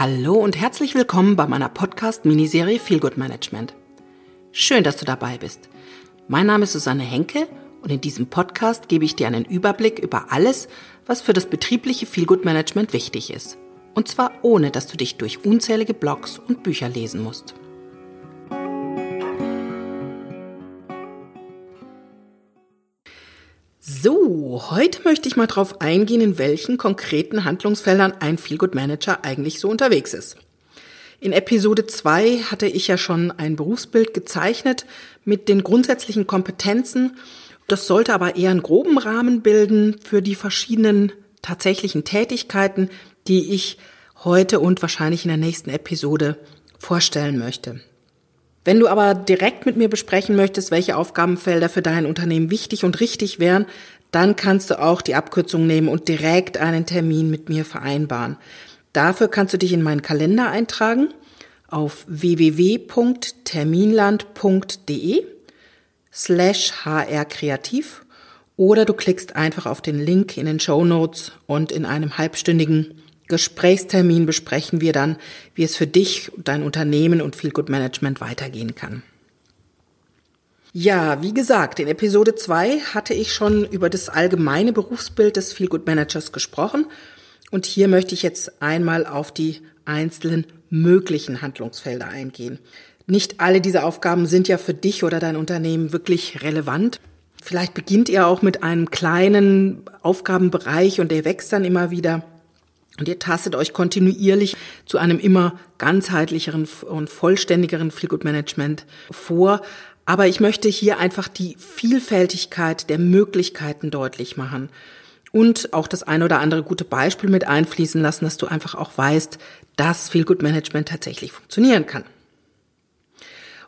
Hallo und herzlich willkommen bei meiner Podcast-Miniserie Feel Good Management. Schön, dass du dabei bist. Mein Name ist Susanne Henke und in diesem Podcast gebe ich dir einen Überblick über alles, was für das betriebliche Feel Good Management wichtig ist. Und zwar ohne, dass du dich durch unzählige Blogs und Bücher lesen musst. So, heute möchte ich mal darauf eingehen, in welchen konkreten Handlungsfeldern ein Feelgood Manager eigentlich so unterwegs ist. In Episode 2 hatte ich ja schon ein Berufsbild gezeichnet mit den grundsätzlichen Kompetenzen. Das sollte aber eher einen groben Rahmen bilden für die verschiedenen tatsächlichen Tätigkeiten, die ich heute und wahrscheinlich in der nächsten Episode vorstellen möchte. Wenn du aber direkt mit mir besprechen möchtest, welche Aufgabenfelder für dein Unternehmen wichtig und richtig wären, dann kannst du auch die Abkürzung nehmen und direkt einen Termin mit mir vereinbaren. Dafür kannst du dich in meinen Kalender eintragen auf www.terminland.de slash hrkreativ oder du klickst einfach auf den Link in den Show Notes und in einem halbstündigen Gesprächstermin besprechen wir dann, wie es für dich, dein Unternehmen und Feel Good Management weitergehen kann. Ja, wie gesagt, in Episode 2 hatte ich schon über das allgemeine Berufsbild des Feel Good Managers gesprochen und hier möchte ich jetzt einmal auf die einzelnen möglichen Handlungsfelder eingehen. Nicht alle diese Aufgaben sind ja für dich oder dein Unternehmen wirklich relevant. Vielleicht beginnt ihr auch mit einem kleinen Aufgabenbereich und der wächst dann immer wieder. Und ihr tastet euch kontinuierlich zu einem immer ganzheitlicheren und vollständigeren Feelgood Management vor. Aber ich möchte hier einfach die Vielfältigkeit der Möglichkeiten deutlich machen und auch das eine oder andere gute Beispiel mit einfließen lassen, dass du einfach auch weißt, dass Feelgood Management tatsächlich funktionieren kann.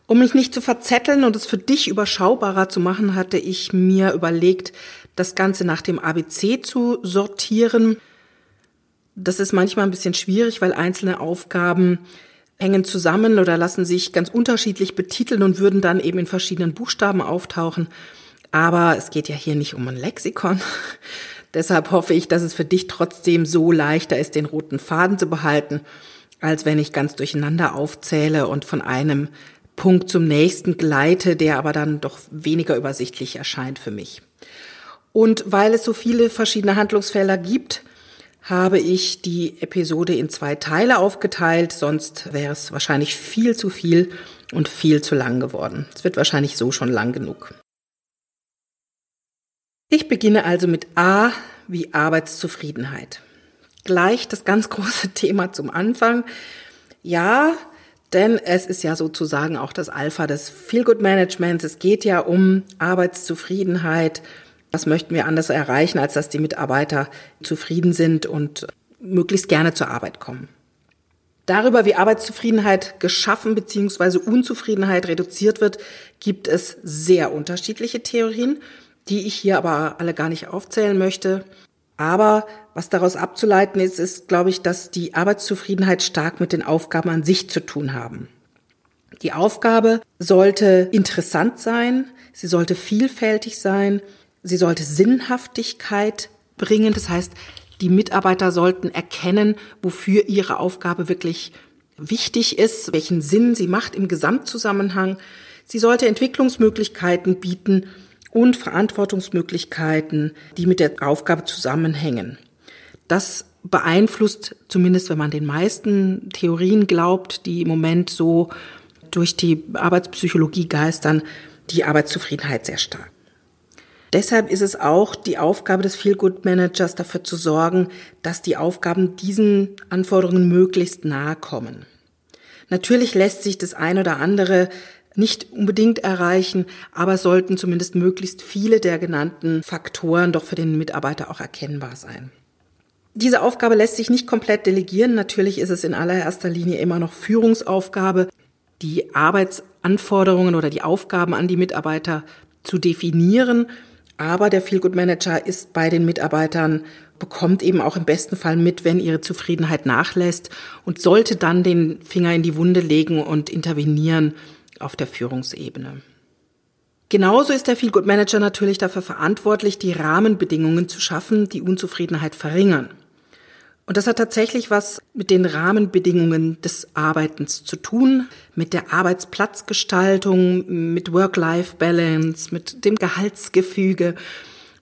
Um mich nicht zu verzetteln und es für dich überschaubarer zu machen, hatte ich mir überlegt, das Ganze nach dem ABC zu sortieren. Das ist manchmal ein bisschen schwierig, weil einzelne Aufgaben hängen zusammen oder lassen sich ganz unterschiedlich betiteln und würden dann eben in verschiedenen Buchstaben auftauchen. Aber es geht ja hier nicht um ein Lexikon. Deshalb hoffe ich, dass es für dich trotzdem so leichter ist, den roten Faden zu behalten, als wenn ich ganz durcheinander aufzähle und von einem Punkt zum nächsten gleite, der aber dann doch weniger übersichtlich erscheint für mich. Und weil es so viele verschiedene Handlungsfelder gibt, habe ich die Episode in zwei Teile aufgeteilt, sonst wäre es wahrscheinlich viel zu viel und viel zu lang geworden. Es wird wahrscheinlich so schon lang genug. Ich beginne also mit A wie Arbeitszufriedenheit. Gleich das ganz große Thema zum Anfang. Ja, denn es ist ja sozusagen auch das Alpha des Feelgood Managements. Es geht ja um Arbeitszufriedenheit, was möchten wir anders erreichen, als dass die Mitarbeiter zufrieden sind und möglichst gerne zur Arbeit kommen? Darüber, wie Arbeitszufriedenheit geschaffen bzw. Unzufriedenheit reduziert wird, gibt es sehr unterschiedliche Theorien, die ich hier aber alle gar nicht aufzählen möchte. Aber was daraus abzuleiten ist, ist, glaube ich, dass die Arbeitszufriedenheit stark mit den Aufgaben an sich zu tun haben. Die Aufgabe sollte interessant sein, sie sollte vielfältig sein, Sie sollte Sinnhaftigkeit bringen. Das heißt, die Mitarbeiter sollten erkennen, wofür ihre Aufgabe wirklich wichtig ist, welchen Sinn sie macht im Gesamtzusammenhang. Sie sollte Entwicklungsmöglichkeiten bieten und Verantwortungsmöglichkeiten, die mit der Aufgabe zusammenhängen. Das beeinflusst, zumindest wenn man den meisten Theorien glaubt, die im Moment so durch die Arbeitspsychologie geistern, die Arbeitszufriedenheit sehr stark. Deshalb ist es auch die Aufgabe des Feel-Good Managers dafür zu sorgen, dass die Aufgaben diesen Anforderungen möglichst nahe kommen. Natürlich lässt sich das ein oder andere nicht unbedingt erreichen, aber sollten zumindest möglichst viele der genannten Faktoren doch für den Mitarbeiter auch erkennbar sein. Diese Aufgabe lässt sich nicht komplett delegieren. Natürlich ist es in allererster Linie immer noch Führungsaufgabe, die Arbeitsanforderungen oder die Aufgaben an die Mitarbeiter zu definieren aber der Feelgood Manager ist bei den Mitarbeitern, bekommt eben auch im besten Fall mit, wenn ihre Zufriedenheit nachlässt und sollte dann den Finger in die Wunde legen und intervenieren auf der Führungsebene. Genauso ist der Feelgood Manager natürlich dafür verantwortlich, die Rahmenbedingungen zu schaffen, die Unzufriedenheit verringern. Und das hat tatsächlich was mit den Rahmenbedingungen des Arbeitens zu tun, mit der Arbeitsplatzgestaltung, mit Work-Life-Balance, mit dem Gehaltsgefüge,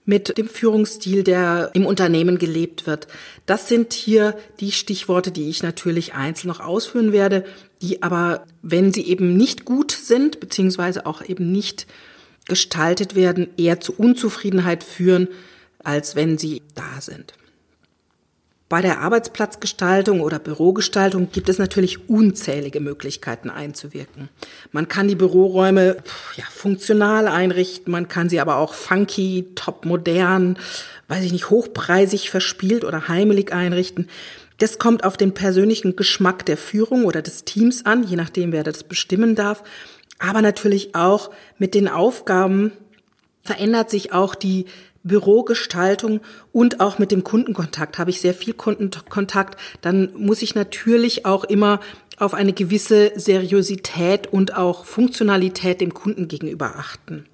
mit dem Führungsstil, der im Unternehmen gelebt wird. Das sind hier die Stichworte, die ich natürlich einzeln noch ausführen werde, die aber, wenn sie eben nicht gut sind, beziehungsweise auch eben nicht gestaltet werden, eher zu Unzufriedenheit führen, als wenn sie da sind. Bei der Arbeitsplatzgestaltung oder Bürogestaltung gibt es natürlich unzählige Möglichkeiten einzuwirken. Man kann die Büroräume ja, funktional einrichten, man kann sie aber auch funky, top modern, weiß ich nicht, hochpreisig verspielt oder heimelig einrichten. Das kommt auf den persönlichen Geschmack der Führung oder des Teams an, je nachdem, wer das bestimmen darf. Aber natürlich auch mit den Aufgaben verändert sich auch die Bürogestaltung und auch mit dem Kundenkontakt habe ich sehr viel Kundenkontakt, dann muss ich natürlich auch immer auf eine gewisse Seriosität und auch Funktionalität dem Kunden gegenüber achten.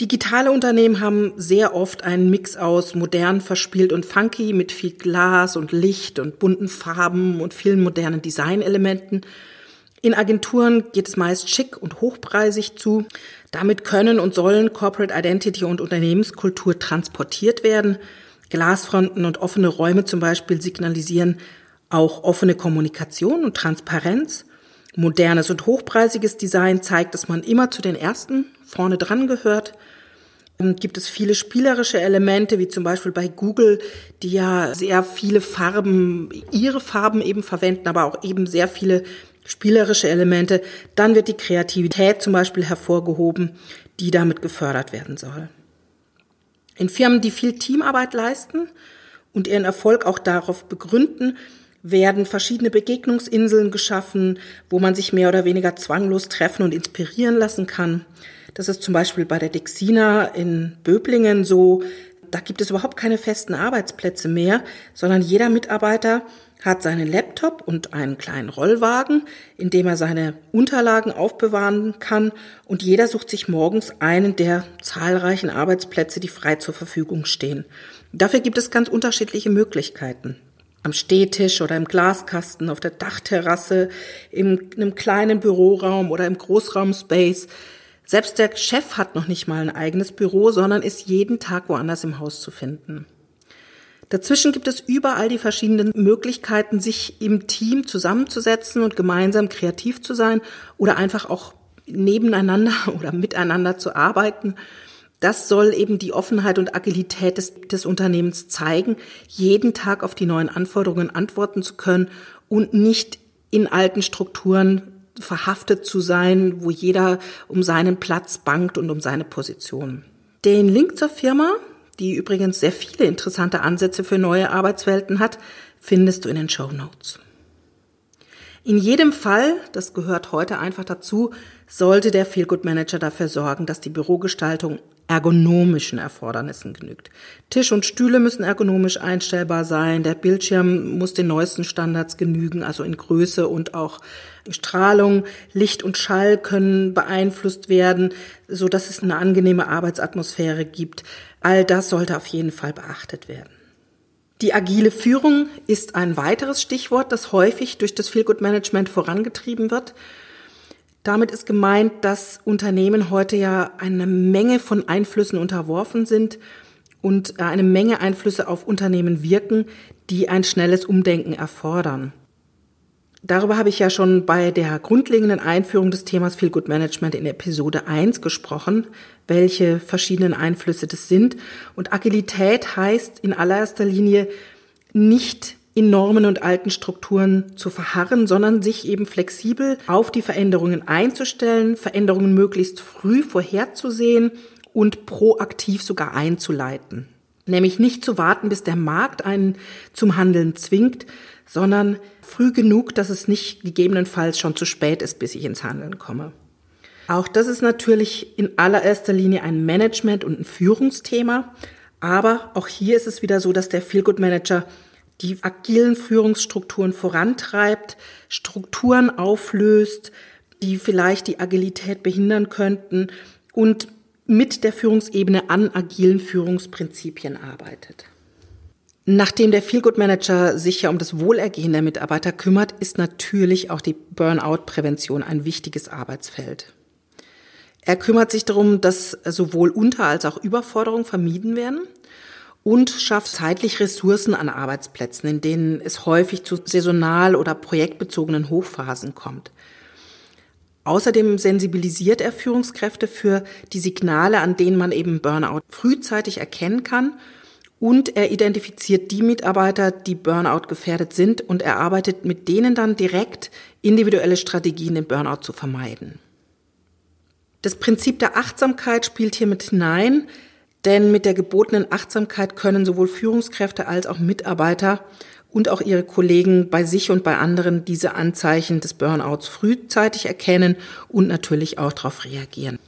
Digitale Unternehmen haben sehr oft einen Mix aus modern, verspielt und funky mit viel Glas und Licht und bunten Farben und vielen modernen Designelementen. In Agenturen geht es meist schick und hochpreisig zu. Damit können und sollen Corporate Identity und Unternehmenskultur transportiert werden. Glasfronten und offene Räume zum Beispiel signalisieren auch offene Kommunikation und Transparenz. Modernes und hochpreisiges Design zeigt, dass man immer zu den Ersten vorne dran gehört. Und gibt es viele spielerische Elemente, wie zum Beispiel bei Google, die ja sehr viele Farben, ihre Farben eben verwenden, aber auch eben sehr viele spielerische Elemente. Dann wird die Kreativität zum Beispiel hervorgehoben, die damit gefördert werden soll. In Firmen, die viel Teamarbeit leisten und ihren Erfolg auch darauf begründen, werden verschiedene Begegnungsinseln geschaffen, wo man sich mehr oder weniger zwanglos treffen und inspirieren lassen kann. Das ist zum Beispiel bei der Dexina in Böblingen so. Da gibt es überhaupt keine festen Arbeitsplätze mehr, sondern jeder Mitarbeiter hat seinen Laptop und einen kleinen Rollwagen, in dem er seine Unterlagen aufbewahren kann und jeder sucht sich morgens einen der zahlreichen Arbeitsplätze, die frei zur Verfügung stehen. Dafür gibt es ganz unterschiedliche Möglichkeiten. Am Stehtisch oder im Glaskasten, auf der Dachterrasse, in einem kleinen Büroraum oder im Großraumspace. Selbst der Chef hat noch nicht mal ein eigenes Büro, sondern ist jeden Tag woanders im Haus zu finden. Dazwischen gibt es überall die verschiedenen Möglichkeiten, sich im Team zusammenzusetzen und gemeinsam kreativ zu sein oder einfach auch nebeneinander oder miteinander zu arbeiten. Das soll eben die Offenheit und Agilität des, des, Unternehmens zeigen, jeden Tag auf die neuen Anforderungen antworten zu können und nicht in alten Strukturen verhaftet zu sein, wo jeder um seinen Platz bangt und um seine Position. Den Link zur Firma die übrigens sehr viele interessante Ansätze für neue Arbeitswelten hat, findest du in den Show Notes. In jedem Fall, das gehört heute einfach dazu, sollte der Feelgood Manager dafür sorgen, dass die Bürogestaltung ergonomischen Erfordernissen genügt. Tisch und Stühle müssen ergonomisch einstellbar sein, der Bildschirm muss den neuesten Standards genügen, also in Größe und auch Strahlung, Licht und Schall können beeinflusst werden, so dass es eine angenehme Arbeitsatmosphäre gibt. All das sollte auf jeden Fall beachtet werden. Die agile Führung ist ein weiteres Stichwort, das häufig durch das Feelgood Management vorangetrieben wird. Damit ist gemeint, dass Unternehmen heute ja eine Menge von Einflüssen unterworfen sind und eine Menge Einflüsse auf Unternehmen wirken, die ein schnelles Umdenken erfordern. Darüber habe ich ja schon bei der grundlegenden Einführung des Themas Feel Good Management in Episode 1 gesprochen, welche verschiedenen Einflüsse das sind. Und Agilität heißt in allererster Linie nicht in Normen und alten Strukturen zu verharren, sondern sich eben flexibel auf die Veränderungen einzustellen, Veränderungen möglichst früh vorherzusehen und proaktiv sogar einzuleiten. Nämlich nicht zu warten, bis der Markt einen zum Handeln zwingt, sondern früh genug, dass es nicht gegebenenfalls schon zu spät ist, bis ich ins Handeln komme. Auch das ist natürlich in allererster Linie ein Management- und ein Führungsthema. Aber auch hier ist es wieder so, dass der Feelgood Manager die agilen Führungsstrukturen vorantreibt, Strukturen auflöst, die vielleicht die Agilität behindern könnten und mit der Führungsebene an agilen Führungsprinzipien arbeitet. Nachdem der Feelgood Manager sich ja um das Wohlergehen der Mitarbeiter kümmert, ist natürlich auch die Burnout-Prävention ein wichtiges Arbeitsfeld. Er kümmert sich darum, dass sowohl Unter- als auch Überforderung vermieden werden und schafft zeitlich Ressourcen an Arbeitsplätzen, in denen es häufig zu saisonal oder projektbezogenen Hochphasen kommt. Außerdem sensibilisiert er Führungskräfte für die Signale, an denen man eben Burnout frühzeitig erkennen kann und er identifiziert die Mitarbeiter, die Burnout gefährdet sind und er arbeitet mit denen dann direkt individuelle Strategien, den Burnout zu vermeiden. Das Prinzip der Achtsamkeit spielt hier mit hinein, denn mit der gebotenen Achtsamkeit können sowohl Führungskräfte als auch Mitarbeiter und auch ihre Kollegen bei sich und bei anderen diese Anzeichen des Burnouts frühzeitig erkennen und natürlich auch darauf reagieren.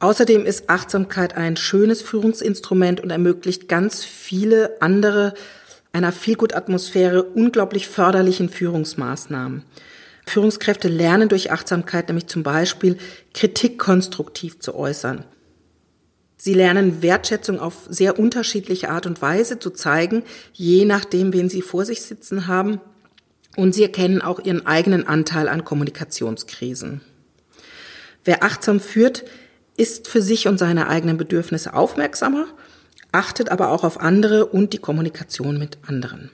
Außerdem ist Achtsamkeit ein schönes Führungsinstrument und ermöglicht ganz viele andere einer Feelgood-Atmosphäre unglaublich förderlichen Führungsmaßnahmen. Führungskräfte lernen durch Achtsamkeit nämlich zum Beispiel Kritik konstruktiv zu äußern. Sie lernen Wertschätzung auf sehr unterschiedliche Art und Weise zu zeigen, je nachdem, wen sie vor sich sitzen haben. Und sie erkennen auch ihren eigenen Anteil an Kommunikationskrisen. Wer achtsam führt, ist für sich und seine eigenen Bedürfnisse aufmerksamer, achtet aber auch auf andere und die Kommunikation mit anderen.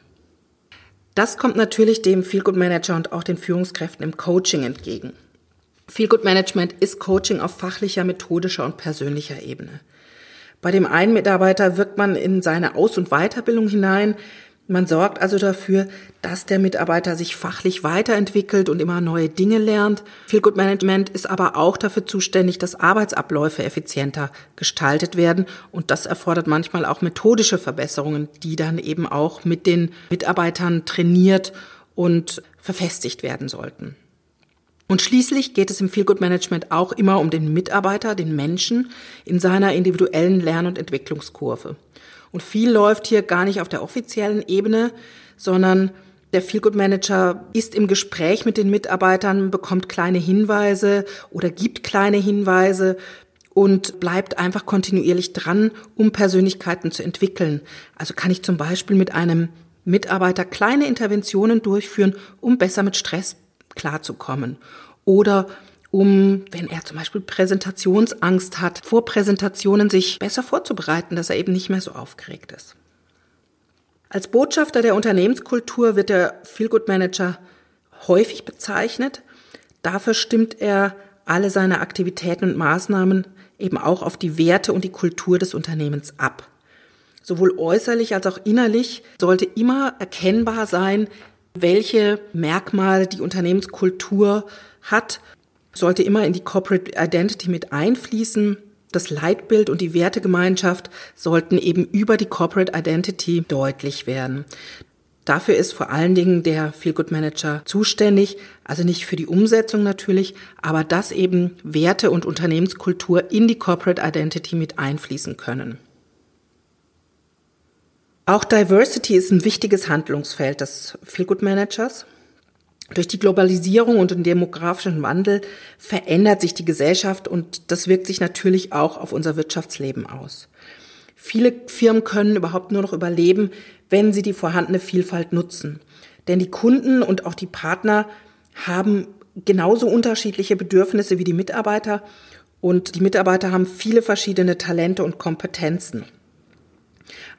Das kommt natürlich dem Feelgood Manager und auch den Führungskräften im Coaching entgegen. Feelgood Management ist Coaching auf fachlicher, methodischer und persönlicher Ebene. Bei dem einen Mitarbeiter wirkt man in seine Aus- und Weiterbildung hinein, man sorgt also dafür, dass der Mitarbeiter sich fachlich weiterentwickelt und immer neue Dinge lernt. Feelgood Management ist aber auch dafür zuständig, dass Arbeitsabläufe effizienter gestaltet werden. Und das erfordert manchmal auch methodische Verbesserungen, die dann eben auch mit den Mitarbeitern trainiert und verfestigt werden sollten. Und schließlich geht es im Feelgood Management auch immer um den Mitarbeiter, den Menschen in seiner individuellen Lern- und Entwicklungskurve. Und viel läuft hier gar nicht auf der offiziellen Ebene, sondern der Feelgood Manager ist im Gespräch mit den Mitarbeitern, bekommt kleine Hinweise oder gibt kleine Hinweise und bleibt einfach kontinuierlich dran, um Persönlichkeiten zu entwickeln. Also kann ich zum Beispiel mit einem Mitarbeiter kleine Interventionen durchführen, um besser mit Stress klarzukommen. Oder um, wenn er zum Beispiel Präsentationsangst hat, vor Präsentationen sich besser vorzubereiten, dass er eben nicht mehr so aufgeregt ist. Als Botschafter der Unternehmenskultur wird der Feelgood Manager häufig bezeichnet. Dafür stimmt er alle seine Aktivitäten und Maßnahmen eben auch auf die Werte und die Kultur des Unternehmens ab. Sowohl äußerlich als auch innerlich sollte immer erkennbar sein, welche Merkmale die Unternehmenskultur hat sollte immer in die Corporate Identity mit einfließen. Das Leitbild und die Wertegemeinschaft sollten eben über die Corporate Identity deutlich werden. Dafür ist vor allen Dingen der Feelgood Manager zuständig, also nicht für die Umsetzung natürlich, aber dass eben Werte und Unternehmenskultur in die Corporate Identity mit einfließen können. Auch Diversity ist ein wichtiges Handlungsfeld des Feelgood Managers. Durch die Globalisierung und den demografischen Wandel verändert sich die Gesellschaft und das wirkt sich natürlich auch auf unser Wirtschaftsleben aus. Viele Firmen können überhaupt nur noch überleben, wenn sie die vorhandene Vielfalt nutzen. Denn die Kunden und auch die Partner haben genauso unterschiedliche Bedürfnisse wie die Mitarbeiter und die Mitarbeiter haben viele verschiedene Talente und Kompetenzen.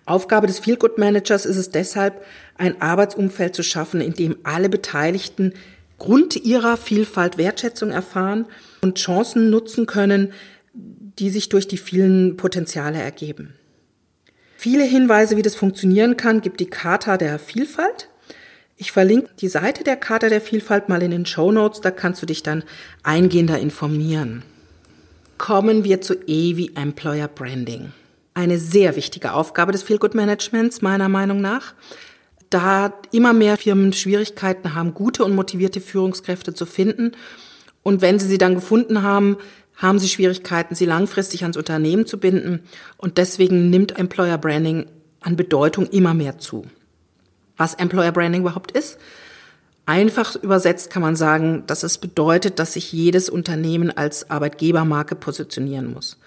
Aufgabe des Feelgood Managers ist es deshalb, ein Arbeitsumfeld zu schaffen, in dem alle Beteiligten Grund ihrer Vielfalt Wertschätzung erfahren und Chancen nutzen können, die sich durch die vielen Potenziale ergeben. Viele Hinweise, wie das funktionieren kann, gibt die Charta der Vielfalt. Ich verlinke die Seite der Charta der Vielfalt mal in den Show Notes, da kannst du dich dann eingehender informieren. Kommen wir zu E wie Employer Branding eine sehr wichtige Aufgabe des Feelgood Managements, meiner Meinung nach. Da immer mehr Firmen Schwierigkeiten haben, gute und motivierte Führungskräfte zu finden. Und wenn sie sie dann gefunden haben, haben sie Schwierigkeiten, sie langfristig ans Unternehmen zu binden. Und deswegen nimmt Employer Branding an Bedeutung immer mehr zu. Was Employer Branding überhaupt ist? Einfach übersetzt kann man sagen, dass es bedeutet, dass sich jedes Unternehmen als Arbeitgebermarke positionieren muss.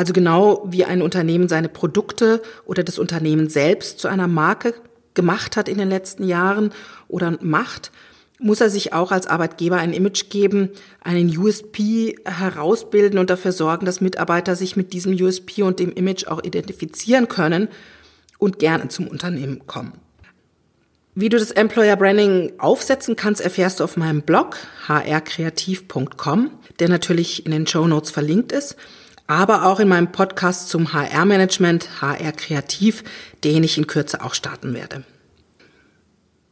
Also genau wie ein Unternehmen seine Produkte oder das Unternehmen selbst zu einer Marke gemacht hat in den letzten Jahren oder macht, muss er sich auch als Arbeitgeber ein Image geben, einen USP herausbilden und dafür sorgen, dass Mitarbeiter sich mit diesem USP und dem Image auch identifizieren können und gerne zum Unternehmen kommen. Wie du das Employer Branding aufsetzen kannst, erfährst du auf meinem Blog hrkreativ.com, der natürlich in den Show Notes verlinkt ist, aber auch in meinem Podcast zum HR-Management, HR Kreativ, den ich in Kürze auch starten werde.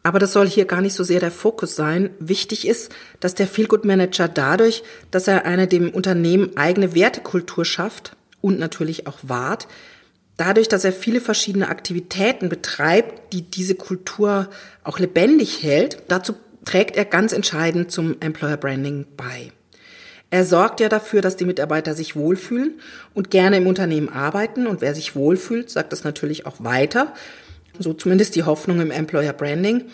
Aber das soll hier gar nicht so sehr der Fokus sein. Wichtig ist, dass der Feelgood Manager dadurch, dass er eine dem Unternehmen eigene Wertekultur schafft und natürlich auch wahrt, dadurch, dass er viele verschiedene Aktivitäten betreibt, die diese Kultur auch lebendig hält, dazu trägt er ganz entscheidend zum Employer Branding bei. Er sorgt ja dafür, dass die Mitarbeiter sich wohlfühlen und gerne im Unternehmen arbeiten. Und wer sich wohlfühlt, sagt das natürlich auch weiter. So zumindest die Hoffnung im Employer Branding.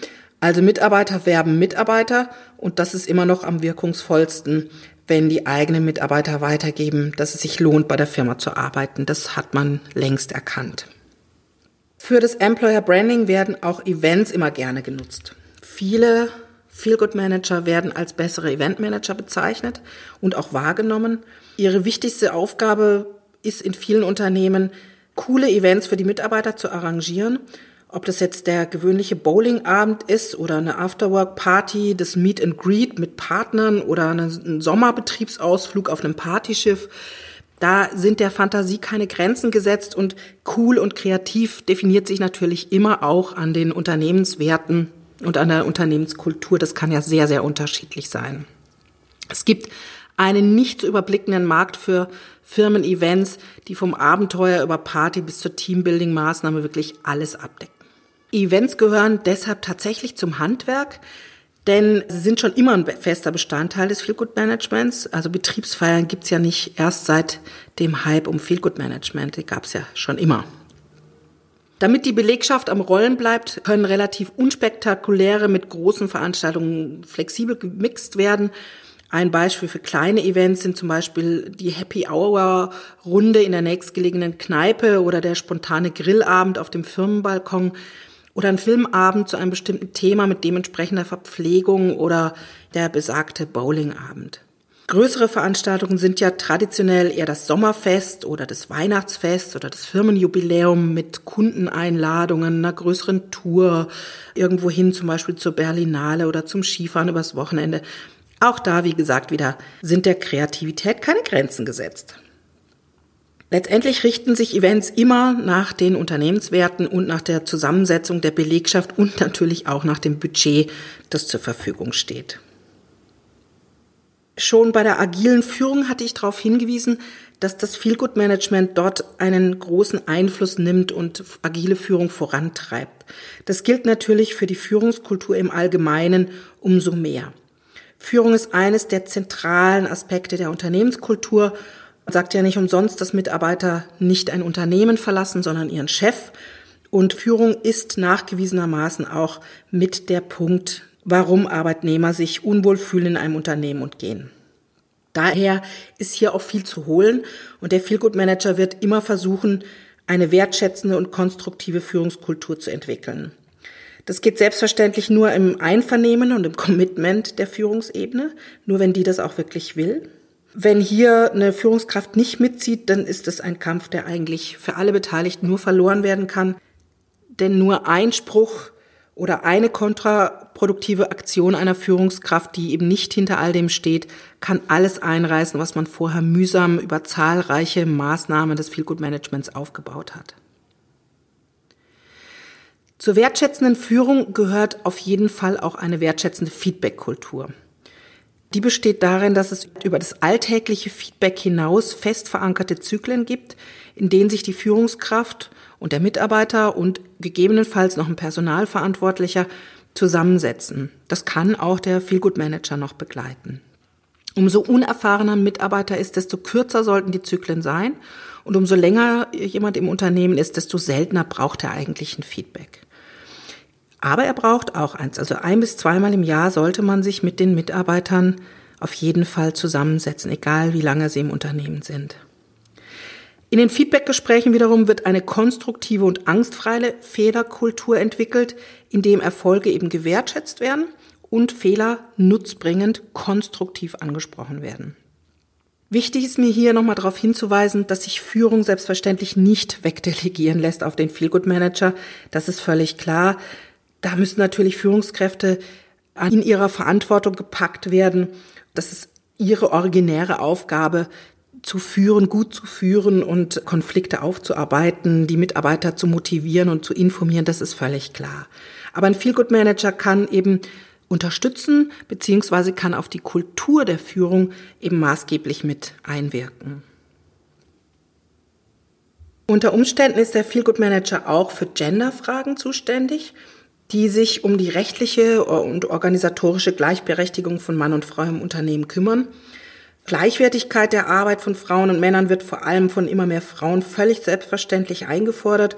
Also Mitarbeiter werben Mitarbeiter und das ist immer noch am wirkungsvollsten, wenn die eigenen Mitarbeiter weitergeben, dass es sich lohnt, bei der Firma zu arbeiten. Das hat man längst erkannt. Für das Employer Branding werden auch Events immer gerne genutzt. Viele Feelgood Manager werden als bessere Event Manager bezeichnet und auch wahrgenommen. Ihre wichtigste Aufgabe ist in vielen Unternehmen, coole Events für die Mitarbeiter zu arrangieren ob das jetzt der gewöhnliche Bowlingabend ist oder eine Afterwork-Party, das Meet and Greet mit Partnern oder ein Sommerbetriebsausflug auf einem Partyschiff. Da sind der Fantasie keine Grenzen gesetzt und cool und kreativ definiert sich natürlich immer auch an den Unternehmenswerten und an der Unternehmenskultur. Das kann ja sehr, sehr unterschiedlich sein. Es gibt einen nicht zu überblickenden Markt für Firmen-Events, die vom Abenteuer über Party bis zur Teambuilding-Maßnahme wirklich alles abdecken. Events gehören deshalb tatsächlich zum Handwerk, denn sie sind schon immer ein fester Bestandteil des Feelgood Managements. Also Betriebsfeiern gibt's ja nicht erst seit dem Hype um Feelgood Management, die gab's ja schon immer. Damit die Belegschaft am Rollen bleibt, können relativ unspektakuläre mit großen Veranstaltungen flexibel gemixt werden. Ein Beispiel für kleine Events sind zum Beispiel die Happy Hour Runde in der nächstgelegenen Kneipe oder der spontane Grillabend auf dem Firmenbalkon oder ein Filmabend zu einem bestimmten Thema mit dementsprechender Verpflegung oder der besagte Bowlingabend. Größere Veranstaltungen sind ja traditionell eher das Sommerfest oder das Weihnachtsfest oder das Firmenjubiläum mit Kundeneinladungen, einer größeren Tour, irgendwo hin zum Beispiel zur Berlinale oder zum Skifahren übers Wochenende. Auch da, wie gesagt, wieder sind der Kreativität keine Grenzen gesetzt. Letztendlich richten sich Events immer nach den Unternehmenswerten und nach der Zusammensetzung der Belegschaft und natürlich auch nach dem Budget, das zur Verfügung steht. Schon bei der agilen Führung hatte ich darauf hingewiesen, dass das Feelgood Management dort einen großen Einfluss nimmt und agile Führung vorantreibt. Das gilt natürlich für die Führungskultur im Allgemeinen umso mehr. Führung ist eines der zentralen Aspekte der Unternehmenskultur man sagt ja nicht umsonst, dass Mitarbeiter nicht ein Unternehmen verlassen, sondern ihren Chef. Und Führung ist nachgewiesenermaßen auch mit der Punkt, warum Arbeitnehmer sich unwohl fühlen in einem Unternehmen und gehen. Daher ist hier auch viel zu holen und der Feelgood Manager wird immer versuchen, eine wertschätzende und konstruktive Führungskultur zu entwickeln. Das geht selbstverständlich nur im Einvernehmen und im Commitment der Führungsebene, nur wenn die das auch wirklich will. Wenn hier eine Führungskraft nicht mitzieht, dann ist es ein Kampf, der eigentlich für alle Beteiligten nur verloren werden kann. Denn nur ein Spruch oder eine kontraproduktive Aktion einer Führungskraft, die eben nicht hinter all dem steht, kann alles einreißen, was man vorher mühsam über zahlreiche Maßnahmen des Feelgood-Managements aufgebaut hat. Zur wertschätzenden Führung gehört auf jeden Fall auch eine wertschätzende Feedback-Kultur. Die besteht darin, dass es über das alltägliche Feedback hinaus fest verankerte Zyklen gibt, in denen sich die Führungskraft und der Mitarbeiter und gegebenenfalls noch ein Personalverantwortlicher zusammensetzen. Das kann auch der Feelgood Manager noch begleiten. Umso unerfahrener ein Mitarbeiter ist, desto kürzer sollten die Zyklen sein und umso länger jemand im Unternehmen ist, desto seltener braucht er eigentlich ein Feedback. Aber er braucht auch eins. Also ein bis zweimal im Jahr sollte man sich mit den Mitarbeitern auf jeden Fall zusammensetzen, egal wie lange sie im Unternehmen sind. In den Feedbackgesprächen wiederum wird eine konstruktive und angstfreie Fehlerkultur entwickelt, in dem Erfolge eben gewertschätzt werden und Fehler nutzbringend konstruktiv angesprochen werden. Wichtig ist mir hier nochmal darauf hinzuweisen, dass sich Führung selbstverständlich nicht wegdelegieren lässt auf den Feelgood Manager. Das ist völlig klar. Da müssen natürlich Führungskräfte in ihrer Verantwortung gepackt werden. Das ist ihre originäre Aufgabe, zu führen, gut zu führen und Konflikte aufzuarbeiten, die Mitarbeiter zu motivieren und zu informieren, das ist völlig klar. Aber ein Feelgood Manager kann eben unterstützen, beziehungsweise kann auf die Kultur der Führung eben maßgeblich mit einwirken. Unter Umständen ist der Feelgood Manager auch für Genderfragen zuständig, die sich um die rechtliche und organisatorische Gleichberechtigung von Mann und Frau im Unternehmen kümmern. Gleichwertigkeit der Arbeit von Frauen und Männern wird vor allem von immer mehr Frauen völlig selbstverständlich eingefordert.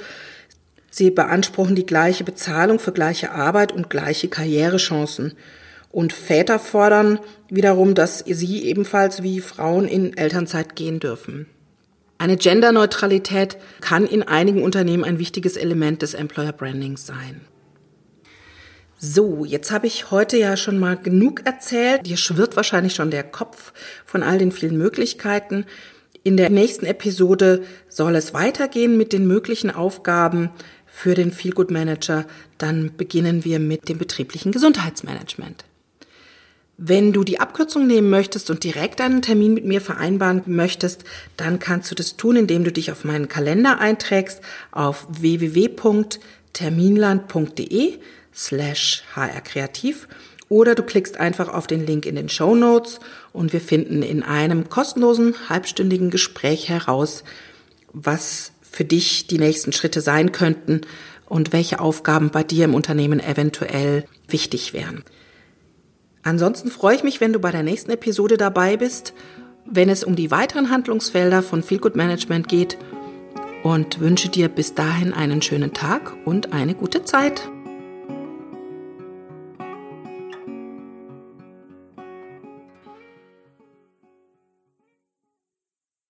Sie beanspruchen die gleiche Bezahlung für gleiche Arbeit und gleiche Karrierechancen. Und Väter fordern wiederum, dass sie ebenfalls wie Frauen in Elternzeit gehen dürfen. Eine Genderneutralität kann in einigen Unternehmen ein wichtiges Element des Employer Brandings sein. So, jetzt habe ich heute ja schon mal genug erzählt. Dir schwirrt wahrscheinlich schon der Kopf von all den vielen Möglichkeiten. In der nächsten Episode soll es weitergehen mit den möglichen Aufgaben für den Feelgood Manager, dann beginnen wir mit dem betrieblichen Gesundheitsmanagement. Wenn du die Abkürzung nehmen möchtest und direkt einen Termin mit mir vereinbaren möchtest, dann kannst du das tun, indem du dich auf meinen Kalender einträgst auf www.terminland.de slash hrkreativ oder du klickst einfach auf den Link in den Show Notes und wir finden in einem kostenlosen halbstündigen Gespräch heraus, was für dich die nächsten Schritte sein könnten und welche Aufgaben bei dir im Unternehmen eventuell wichtig wären. Ansonsten freue ich mich, wenn du bei der nächsten Episode dabei bist, wenn es um die weiteren Handlungsfelder von Feel Good Management geht und wünsche dir bis dahin einen schönen Tag und eine gute Zeit.